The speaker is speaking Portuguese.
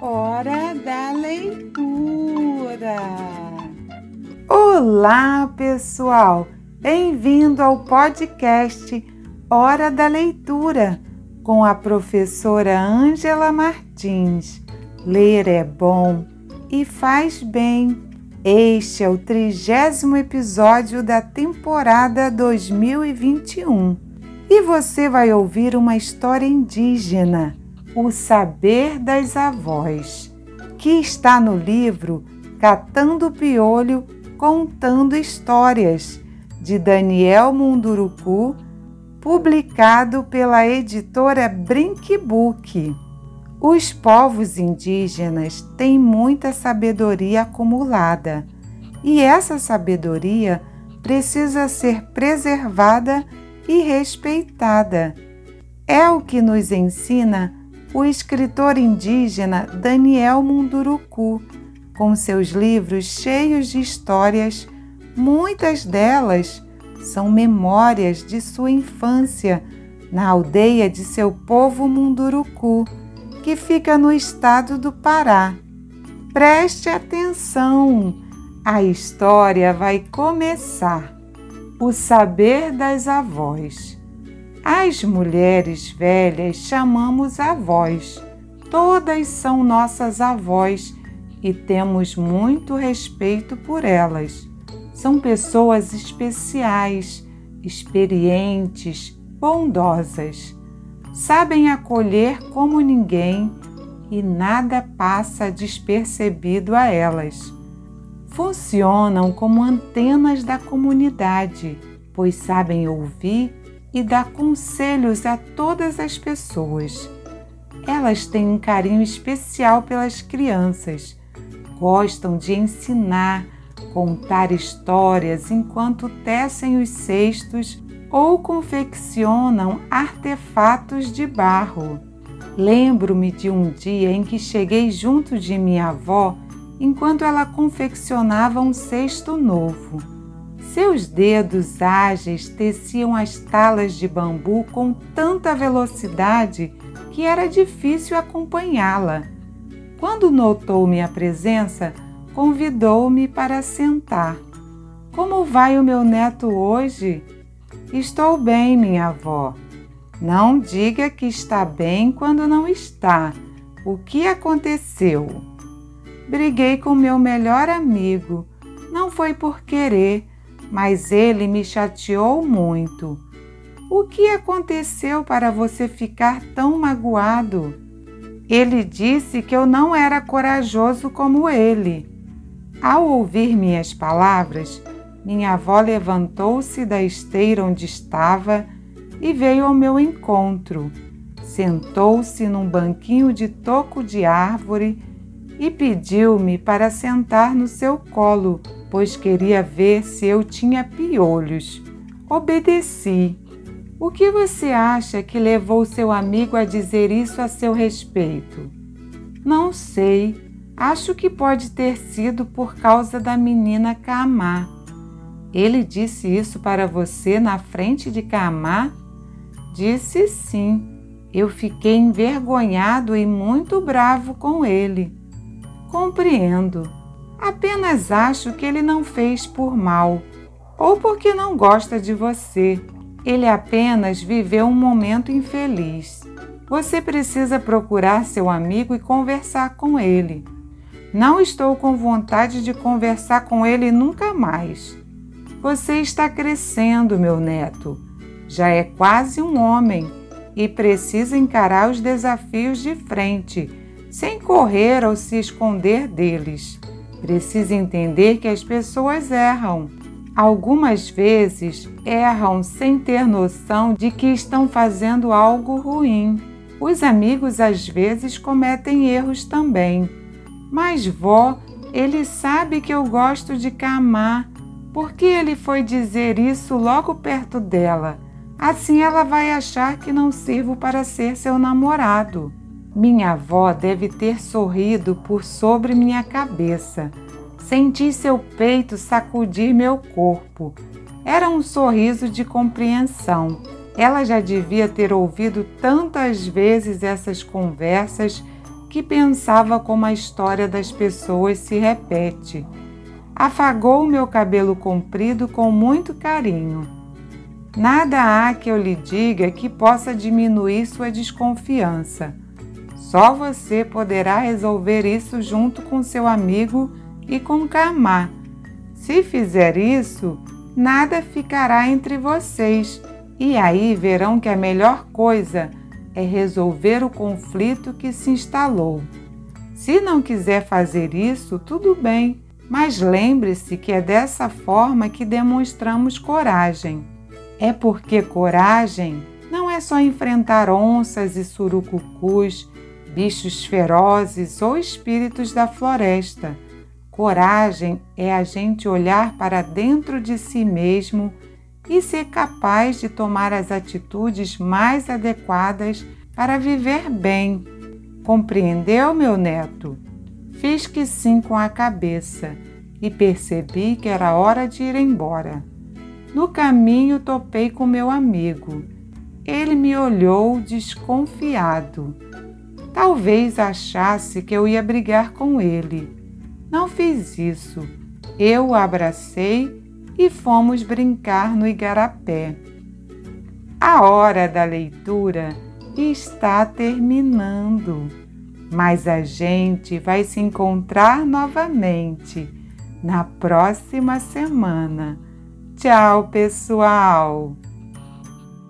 Hora da leitura. Olá, pessoal! Bem-vindo ao podcast Hora da Leitura com a professora Ângela Martins. Ler é bom e faz bem. Este é o trigésimo episódio da temporada 2021 e você vai ouvir uma história indígena o Saber das Avós, que está no livro Catando Piolho Contando Histórias, de Daniel Munduruku, publicado pela editora Brinkbook. Os povos indígenas têm muita sabedoria acumulada e essa sabedoria precisa ser preservada e respeitada. É o que nos ensina o escritor indígena Daniel Munduruku, com seus livros cheios de histórias, muitas delas são memórias de sua infância na aldeia de seu povo Munduruku, que fica no estado do Pará. Preste atenção, a história vai começar. O saber das avós. As mulheres velhas chamamos avós. Todas são nossas avós e temos muito respeito por elas. São pessoas especiais, experientes, bondosas. Sabem acolher como ninguém e nada passa despercebido a elas. Funcionam como antenas da comunidade, pois sabem ouvir e dá conselhos a todas as pessoas. Elas têm um carinho especial pelas crianças, gostam de ensinar, contar histórias enquanto tecem os cestos ou confeccionam artefatos de barro. Lembro-me de um dia em que cheguei junto de minha avó enquanto ela confeccionava um cesto novo. Seus dedos ágeis teciam as talas de bambu com tanta velocidade que era difícil acompanhá-la. Quando notou minha presença, convidou-me para sentar. Como vai o meu neto hoje? Estou bem, minha avó. Não diga que está bem quando não está. O que aconteceu? Briguei com meu melhor amigo. Não foi por querer mas ele me chateou muito. O que aconteceu para você ficar tão magoado? Ele disse que eu não era corajoso como ele. Ao ouvir minhas palavras, minha avó levantou-se da esteira onde estava e veio ao meu encontro. Sentou-se num banquinho de toco de árvore e pediu-me para sentar no seu colo pois queria ver se eu tinha piolhos. Obedeci. O que você acha que levou seu amigo a dizer isso a seu respeito? Não sei. Acho que pode ter sido por causa da menina Kamá. Ele disse isso para você na frente de Kamá? Disse sim. Eu fiquei envergonhado e muito bravo com ele. Compreendo. Apenas acho que ele não fez por mal ou porque não gosta de você. Ele apenas viveu um momento infeliz. Você precisa procurar seu amigo e conversar com ele. Não estou com vontade de conversar com ele nunca mais. Você está crescendo, meu neto. Já é quase um homem e precisa encarar os desafios de frente, sem correr ou se esconder deles. Precisa entender que as pessoas erram. Algumas vezes erram sem ter noção de que estão fazendo algo ruim. Os amigos às vezes cometem erros também. Mas vó, ele sabe que eu gosto de Camar. Por que ele foi dizer isso logo perto dela? Assim ela vai achar que não sirvo para ser seu namorado. Minha avó deve ter sorrido por sobre minha cabeça. Senti seu peito sacudir meu corpo. Era um sorriso de compreensão. Ela já devia ter ouvido tantas vezes essas conversas que pensava como a história das pessoas se repete. Afagou meu cabelo comprido com muito carinho. Nada há que eu lhe diga que possa diminuir sua desconfiança. Só você poderá resolver isso junto com seu amigo e com Kamá. Se fizer isso, nada ficará entre vocês, e aí verão que a melhor coisa é resolver o conflito que se instalou. Se não quiser fazer isso, tudo bem, mas lembre-se que é dessa forma que demonstramos coragem. É porque coragem não é só enfrentar onças e surucucus, bichos ferozes ou espíritos da floresta. Coragem é a gente olhar para dentro de si mesmo e ser capaz de tomar as atitudes mais adequadas para viver bem. Compreendeu, meu neto? Fiz que sim com a cabeça e percebi que era hora de ir embora. No caminho topei com meu amigo. Ele me olhou desconfiado. Talvez achasse que eu ia brigar com ele. Não fiz isso. Eu o abracei e fomos brincar no igarapé. A hora da leitura está terminando, mas a gente vai se encontrar novamente na próxima semana. Tchau, pessoal!